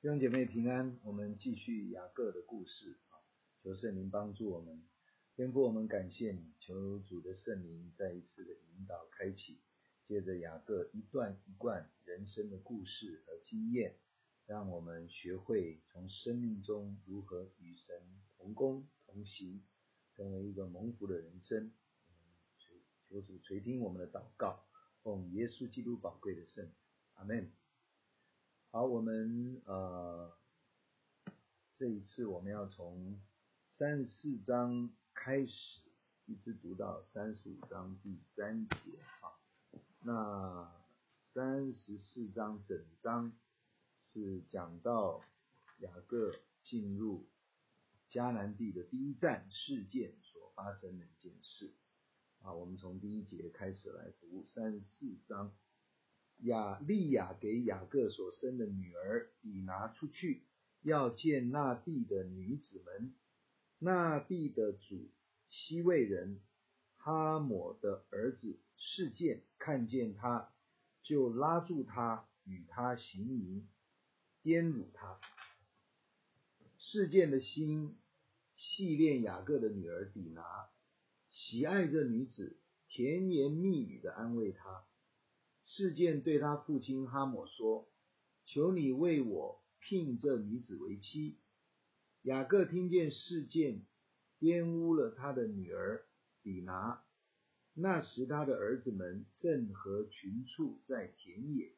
弟兄姐妹平安，我们继续雅各的故事啊，求圣灵帮助我们，天父我们感谢你，求主的圣灵再一次的引导开启，借着雅各一段一贯人生的故事和经验，让我们学会从生命中如何与神同工同行，成为一个蒙福的人生。求主垂听我们的祷告，奉耶稣基督宝贵的圣，阿门。好，我们呃，这一次我们要从三十四章开始，一直读到三十五章第三节啊。那三十四章整章是讲到雅各进入迦南地的第一站事件所发生的一件事啊。我们从第一节开始来读三十四章。雅利亚给雅各所生的女儿底拿出去，要见那地的女子们。那地的主西魏人哈抹的儿子示剑看见他，就拉住他，与他行淫，颠辱他。示剑的心系恋雅各的女儿底拿，喜爱这女子，甜言蜜语的安慰她。事件对他父亲哈抹说：“求你为我聘这女子为妻。”雅各听见事件玷污了他的女儿底拿，那时他的儿子们正和群畜在田野，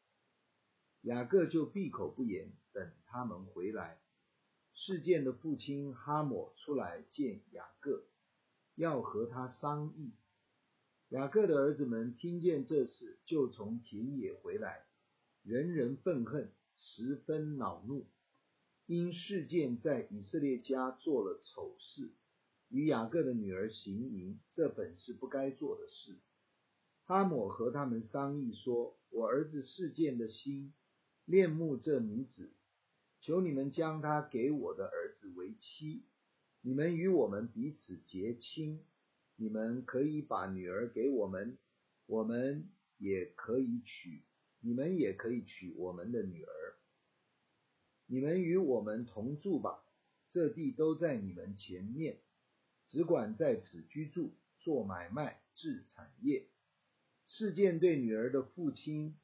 雅各就闭口不言，等他们回来。事件的父亲哈抹出来见雅各，要和他商议。雅各的儿子们听见这事，就从田野回来，人人愤恨，十分恼怒，因事件在以色列家做了丑事，与雅各的女儿行淫，这本是不该做的事。哈抹和他们商议说：“我儿子事件的心恋慕这女子，求你们将她给我的儿子为妻，你们与我们彼此结亲。”你们可以把女儿给我们，我们也可以娶，你们也可以娶我们的女儿。你们与我们同住吧，这地都在你们前面，只管在此居住，做买卖，置产业。事件对女儿的父亲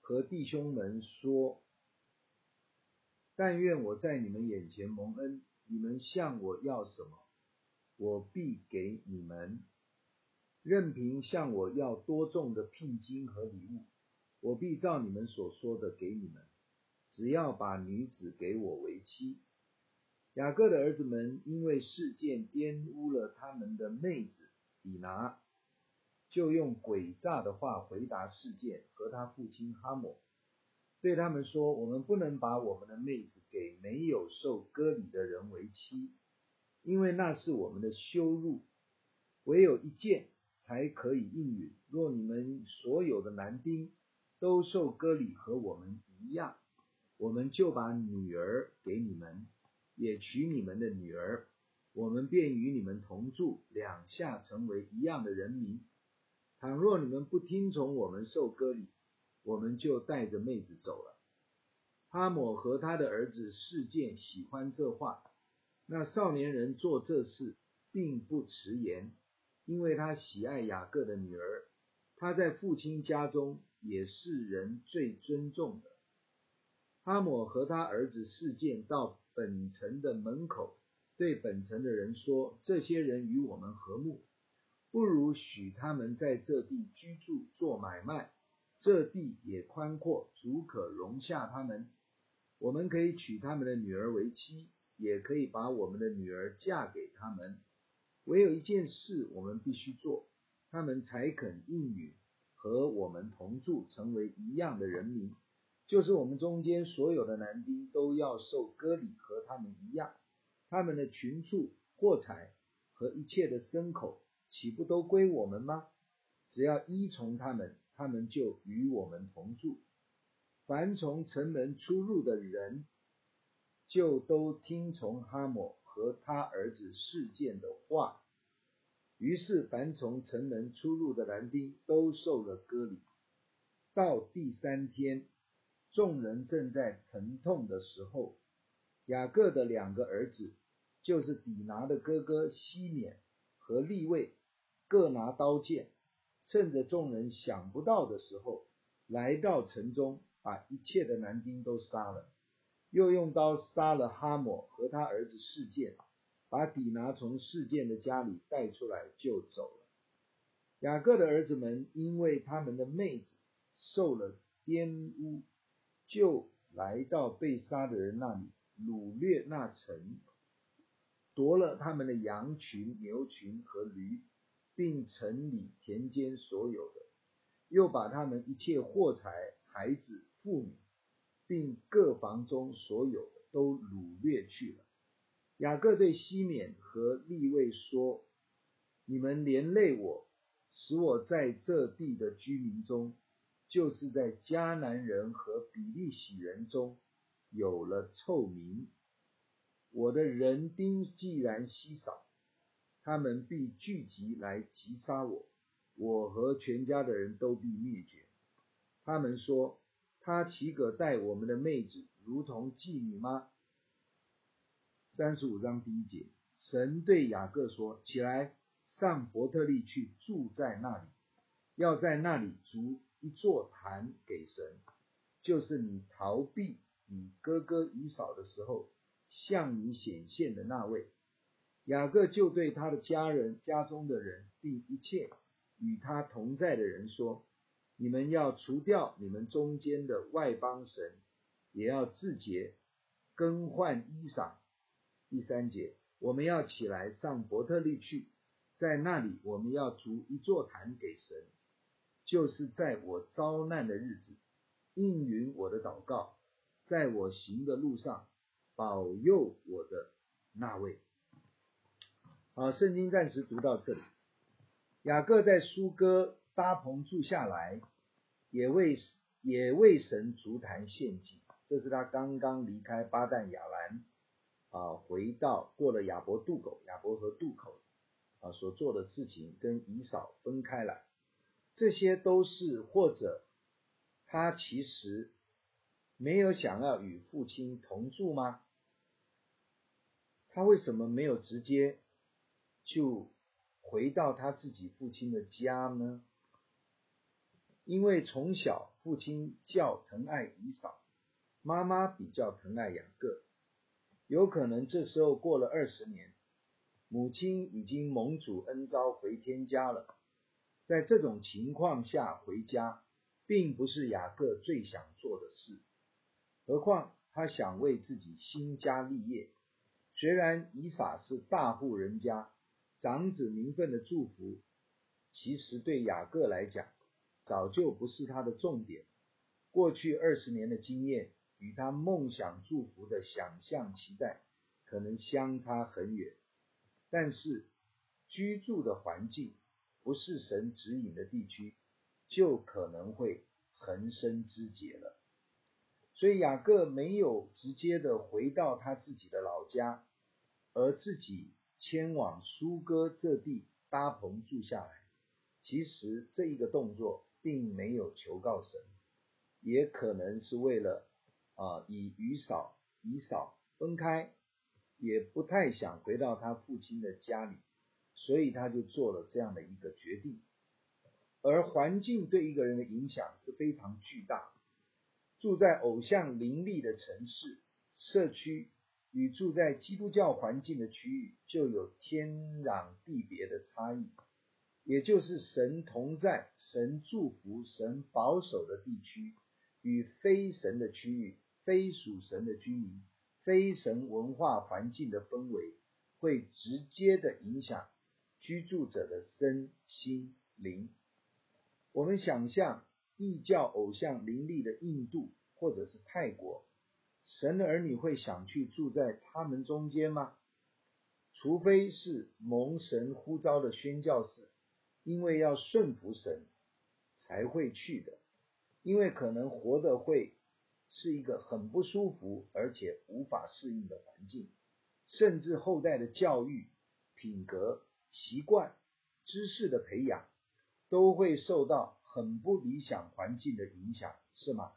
和弟兄们说：“但愿我在你们眼前蒙恩，你们向我要什么？”我必给你们，任凭向我要多重的聘金和礼物，我必照你们所说的给你们。只要把女子给我为妻。雅各的儿子们因为事件玷污了他们的妹子底拿，就用诡诈的话回答事件和他父亲哈抹，对他们说：我们不能把我们的妹子给没有受割礼的人为妻。因为那是我们的羞辱，唯有一件才可以应允。若你们所有的男丁都受割礼和我们一样，我们就把女儿给你们，也娶你们的女儿，我们便与你们同住，两下成为一样的人民。倘若你们不听从我们受割礼，我们就带着妹子走了。哈姆和他的儿子示剑喜欢这话。那少年人做这事，并不迟延，因为他喜爱雅各的女儿，他在父亲家中也是人最尊重的。哈抹和他儿子示剑到本城的门口，对本城的人说：“这些人与我们和睦，不如许他们在这地居住做买卖，这地也宽阔，足可容下他们。我们可以娶他们的女儿为妻。”也可以把我们的女儿嫁给他们，唯有一件事我们必须做，他们才肯应允和我们同住，成为一样的人民，就是我们中间所有的男丁都要受割礼，和他们一样，他们的群畜、货财和一切的牲口，岂不都归我们吗？只要依从他们，他们就与我们同住。凡从城门出入的人，就都听从哈抹和他儿子示剑的话，于是凡从城门出入的男丁都受了割礼。到第三天，众人正在疼痛的时候，雅各的两个儿子，就是底拿的哥哥西缅和利未，各拿刀剑，趁着众人想不到的时候，来到城中，把一切的男丁都杀了，又用刀杀了哈抹和他儿子事件，把底拿从事件的家里带出来就走了。雅各的儿子们因为他们的妹子受了玷污，就来到被杀的人那里，掳掠那城，夺了他们的羊群、牛群和驴，并城里田间所有的。又把他们一切货财、孩子、妇女，并各房中所有都掳掠去了。雅各对西缅和利未说：“你们连累我，使我在这地的居民中，就是在迦南人和比利洗人中有了臭名。我的人丁既然稀少，他们必聚集来击杀我。”我和全家的人都必灭绝。他们说：“他岂可待我们的妹子如同妓女吗？”三十五章第一节，神对雅各说：“起来，上伯特利去，住在那里，要在那里筑一座坛给神，就是你逃避你哥哥以扫的时候，向你显现的那位。”雅各就对他的家人、家中的人，并一切。与他同在的人说：“你们要除掉你们中间的外邦神，也要自洁，更换衣裳。”第三节，我们要起来上伯特利去，在那里我们要筑一座坛给神，就是在我遭难的日子应允我的祷告，在我行的路上保佑我的那位。好，圣经暂时读到这里。雅各在苏哥搭棚住下来，也为也为神足坛献祭。这是他刚刚离开巴旦亚兰啊，回到过了亚伯渡口，亚伯河渡口啊所做的事情，跟以扫分开来。这些都是或者他其实没有想要与父亲同住吗？他为什么没有直接就？回到他自己父亲的家呢？因为从小父亲较疼爱以扫，妈妈比较疼爱雅各。有可能这时候过了二十年，母亲已经蒙主恩召回天家了。在这种情况下回家，并不是雅各最想做的事。何况他想为自己兴家立业。虽然以撒是大户人家。长子名分的祝福，其实对雅各来讲，早就不是他的重点。过去二十年的经验，与他梦想祝福的想象期待，可能相差很远。但是，居住的环境不是神指引的地区，就可能会横生枝节了。所以雅各没有直接的回到他自己的老家，而自己。迁往苏哥这地搭棚住下来，其实这一个动作并没有求告神，也可能是为了啊以以扫以嫂分开，也不太想回到他父亲的家里，所以他就做了这样的一个决定。而环境对一个人的影响是非常巨大，住在偶像林立的城市社区。与住在基督教环境的区域就有天壤地别的差异，也就是神同在、神祝福、神保守的地区，与非神的区域、非属神的居民、非神文化环境的氛围，会直接的影响居住者的身心灵。我们想象异教偶像林立的印度或者是泰国。神的儿女会想去住在他们中间吗？除非是蒙神呼召的宣教士，因为要顺服神才会去的。因为可能活得会是一个很不舒服，而且无法适应的环境，甚至后代的教育、品格、习惯、知识的培养，都会受到很不理想环境的影响，是吗？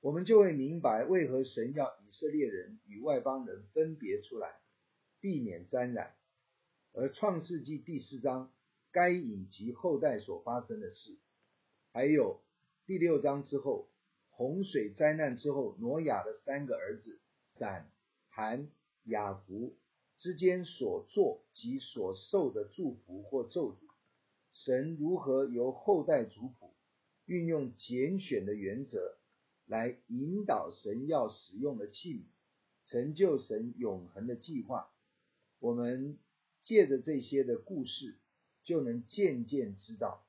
我们就会明白为何神要以色列人与外邦人分别出来，避免沾染。而创世纪第四章该隐及后代所发生的事，还有第六章之后洪水灾难之后挪亚的三个儿子闪、含、雅弗之间所做及所受的祝福或咒诅，神如何由后代族谱运用拣选的原则来引导神要使用的器皿，成就神永恒的计划，我们。借着这些的故事，就能渐渐知道，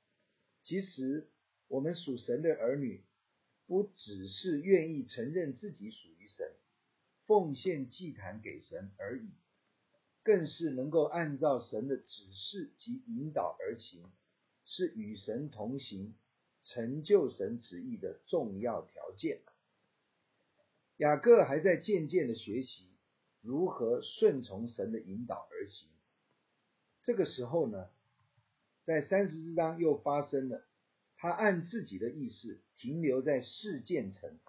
其实我们属神的儿女，不只是愿意承认自己属于神，奉献祭坛给神而已，更是能够按照神的指示及引导而行，是与神同行、成就神旨意的重要条件。雅各还在渐渐的学习如何顺从神的引导而行。这个时候呢，在三十四章又发生了，他按自己的意思停留在示剑城，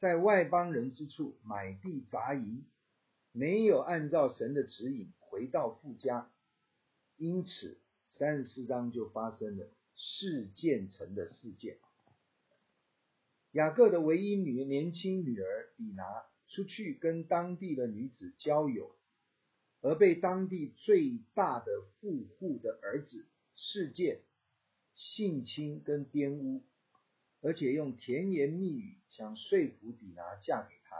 在外邦人之处买地杂营，没有按照神的指引回到父家，因此三十四章就发生了示剑城的事件。雅各的唯一女年轻女儿底拿出去跟当地的女子交友。而被当地最大的富户的儿子事件性侵跟玷污，而且用甜言蜜语想说服底拿嫁给他，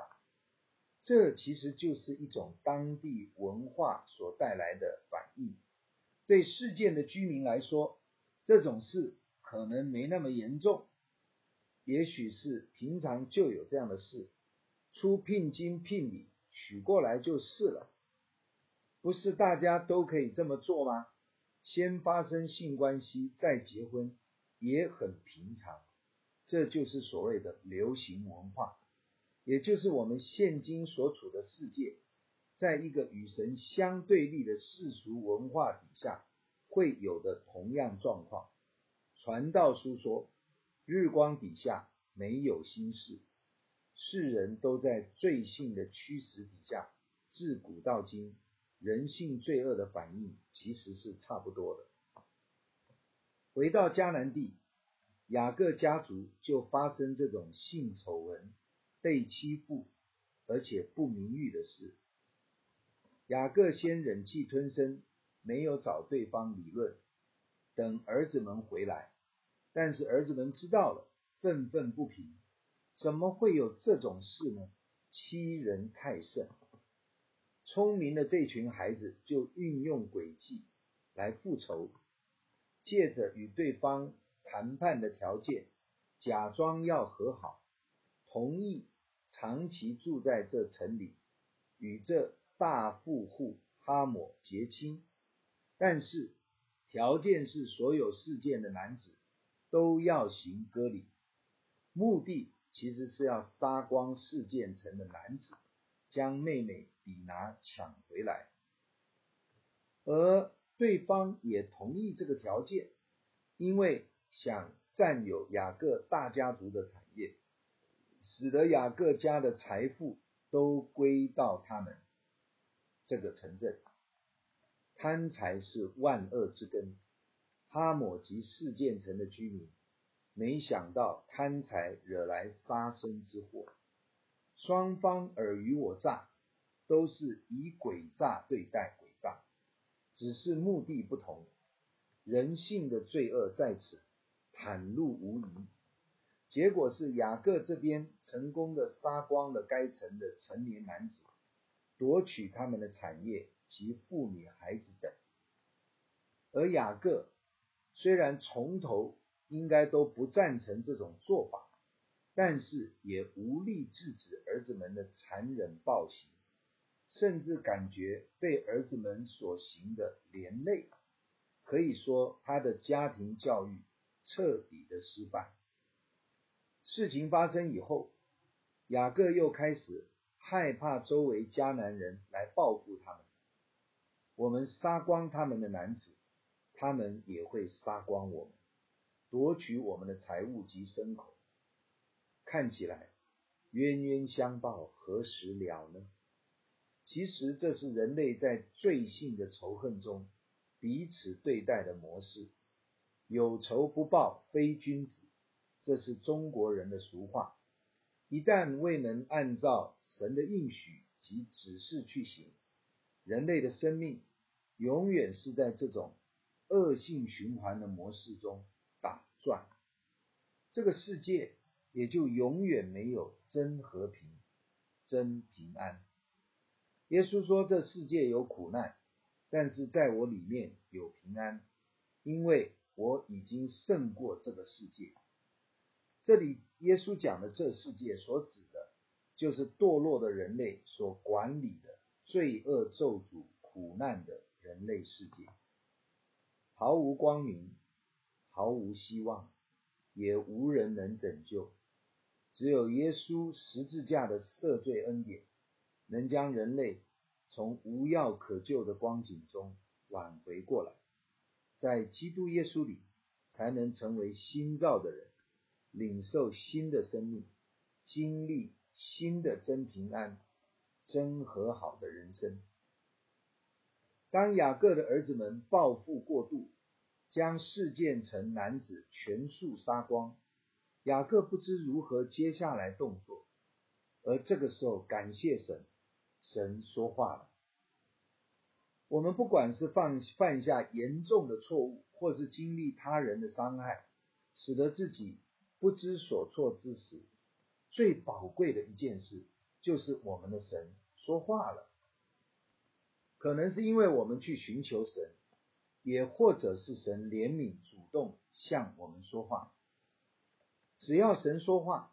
这其实就是一种当地文化所带来的反应。对事件的居民来说，这种事可能没那么严重，也许是平常就有这样的事，出聘金聘礼娶过来就是了。不是大家都可以这么做吗？先发生性关系再结婚也很平常，这就是所谓的流行文化，也就是我们现今所处的世界，在一个与神相对立的世俗文化底下会有的同样状况。传道书说，日光底下没有新事，世人都在罪性的驱使底下，自古到今。人性罪恶的反应其实是差不多的。回到迦南地，雅各家族就发生这种性丑闻、被欺负而且不名誉的事。雅各先忍气吞声，没有找对方理论，等儿子们回来。但是儿子们知道了，愤愤不平。怎么会有这种事呢？欺人太甚！聪明的这群孩子就运用诡计来复仇，借着与对方谈判的条件，假装要和好，同意长期住在这城里，与这大富户哈姆结亲，但是条件是所有事件的男子都要行割礼，目的其实是要杀光事件城的男子。将妹妹底拿抢回来，而对方也同意这个条件，因为想占有雅各大家族的产业，使得雅各家的财富都归到他们这个城镇。贪财是万恶之根，哈姆及示剑城的居民没想到贪财惹来杀身之祸。双方尔虞我诈，都是以诡诈对待诡诈，只是目的不同。人性的罪恶在此袒露无遗。结果是雅各这边成功的杀光了该城的成年男子，夺取他们的产业及妇女孩子等。而雅各虽然从头应该都不赞成这种做法。但是也无力制止儿子们的残忍暴行，甚至感觉被儿子们所行的连累，可以说他的家庭教育彻底的失败。事情发生以后，雅各又开始害怕周围迦南人来报复他们。我们杀光他们的男子，他们也会杀光我们，夺取我们的财物及牲口。看起来冤冤相报何时了呢？其实这是人类在罪性的仇恨中彼此对待的模式。有仇不报非君子，这是中国人的俗话。一旦未能按照神的应许及指示去行，人类的生命永远是在这种恶性循环的模式中打转，这个世界也就永远没有真和平、真平安。耶稣说：“这世界有苦难，但是在我里面有平安，因为我已经胜过这个世界。”这里耶稣讲的这世界所指的，就是堕落的人类所管理的罪恶咒诅苦难的人类世界，毫无光明，毫无希望，也无人能拯救。只有耶稣十字架的赦罪恩典，能将人类从无药可救的光景中挽回过来，在基督耶稣里，才能成为新造的人。领受新的生命，经历新的真平安、真和好的人生。当雅各的儿子们报复过度，将事件城男子全数杀光，雅各不知如何接下来动作。而这个时候，感谢神，神说话了。我们不管是犯犯下严重的错误，或是经历他人的伤害，使得自己。不知所措之时，最宝贵的一件事，就是我们的神说话了。可能是因为我们去寻求神，也或者是神怜悯主动向我们说话。只要神说话，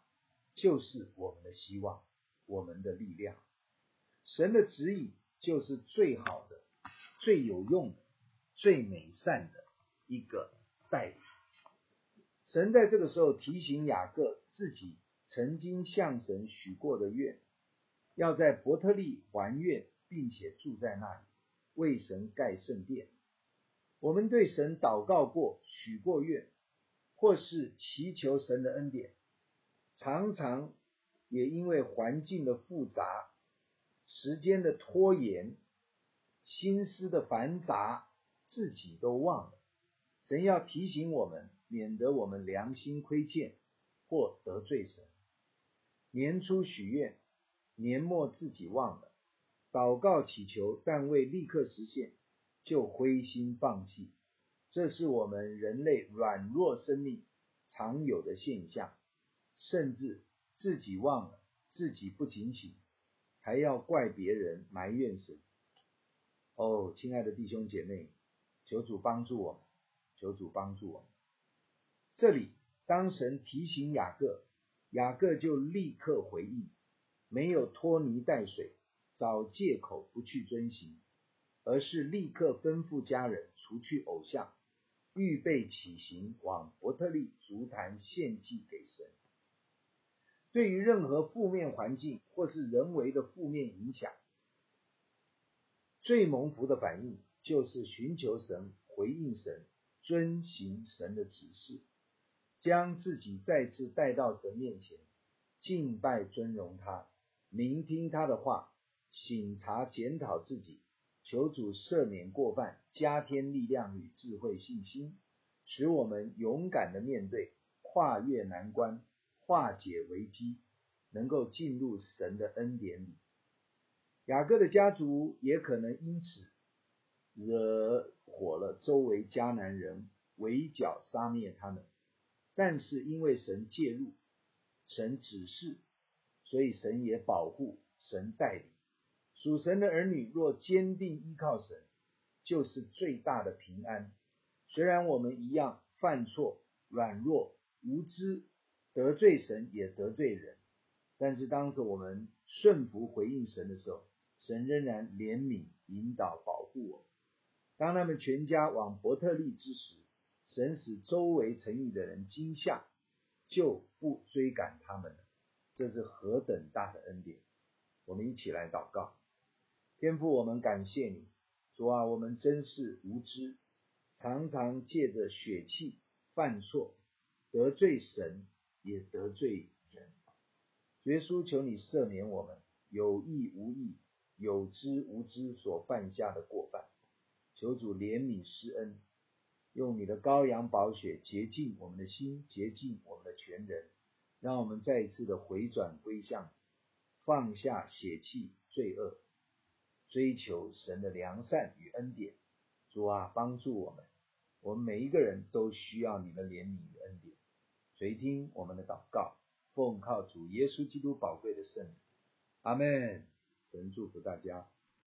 就是我们的希望，我们的力量。神的指引就是最好的、最有用的、最美善的一个带领。神在这个时候提醒雅各自己曾经向神许过的愿，要在伯特利还愿，并且住在那里，为神盖圣殿。我们对神祷告过、许过愿，或是祈求神的恩典，常常也因为环境的复杂、时间的拖延、心思的繁杂，自己都忘了。神要提醒我们。免得我们良心亏欠或得罪神。年初许愿，年末自己忘了；祷告祈求，但未立刻实现，就灰心放弃。这是我们人类软弱生命常有的现象。甚至自己忘了，自己不警醒，还要怪别人，埋怨神。哦，亲爱的弟兄姐妹，求主帮助我们，求主帮助我们。这里，当神提醒雅各，雅各就立刻回应，没有拖泥带水，找借口不去遵行，而是立刻吩咐家人除去偶像，预备起行往伯特利足坛献祭给神。对于任何负面环境或是人为的负面影响，最蒙福的反应就是寻求神，回应神，遵行神的指示。将自己再次带到神面前，敬拜尊荣他，聆听他的话，省察检讨自己，求主赦免过犯，加添力量与智慧信心，使我们勇敢的面对，跨越难关，化解危机，能够进入神的恩典里。雅各的家族也可能因此惹火了周围迦南人，围剿杀灭他们。但是因为神介入，神指示，所以神也保护，神带领。属神的儿女若坚定依靠神，就是最大的平安。虽然我们一样犯错、软弱、无知，得罪神也得罪人，但是当着我们顺服回应神的时候，神仍然怜悯、引导、保护我。当他们全家往伯特利之时，神使周围城邑的人惊吓，就不追赶他们了。这是何等大的恩典！我们一起来祷告。天父，我们感谢你，主啊，我们真是无知，常常借着血气犯错，得罪神，也得罪人。耶稣，求你赦免我们有意无意、有知无知所犯下的过犯。求主怜悯施恩，用你的羔羊宝血洁净我们的心，洁净我们的全人，让我们再一次的回转归向，放下血气罪恶，追求神的良善与恩典。主啊，帮助我们，我们每一个人都需要你的怜悯与恩典。垂听我们的祷告，奉靠主耶稣基督宝贵的圣名，阿门。神祝福大家。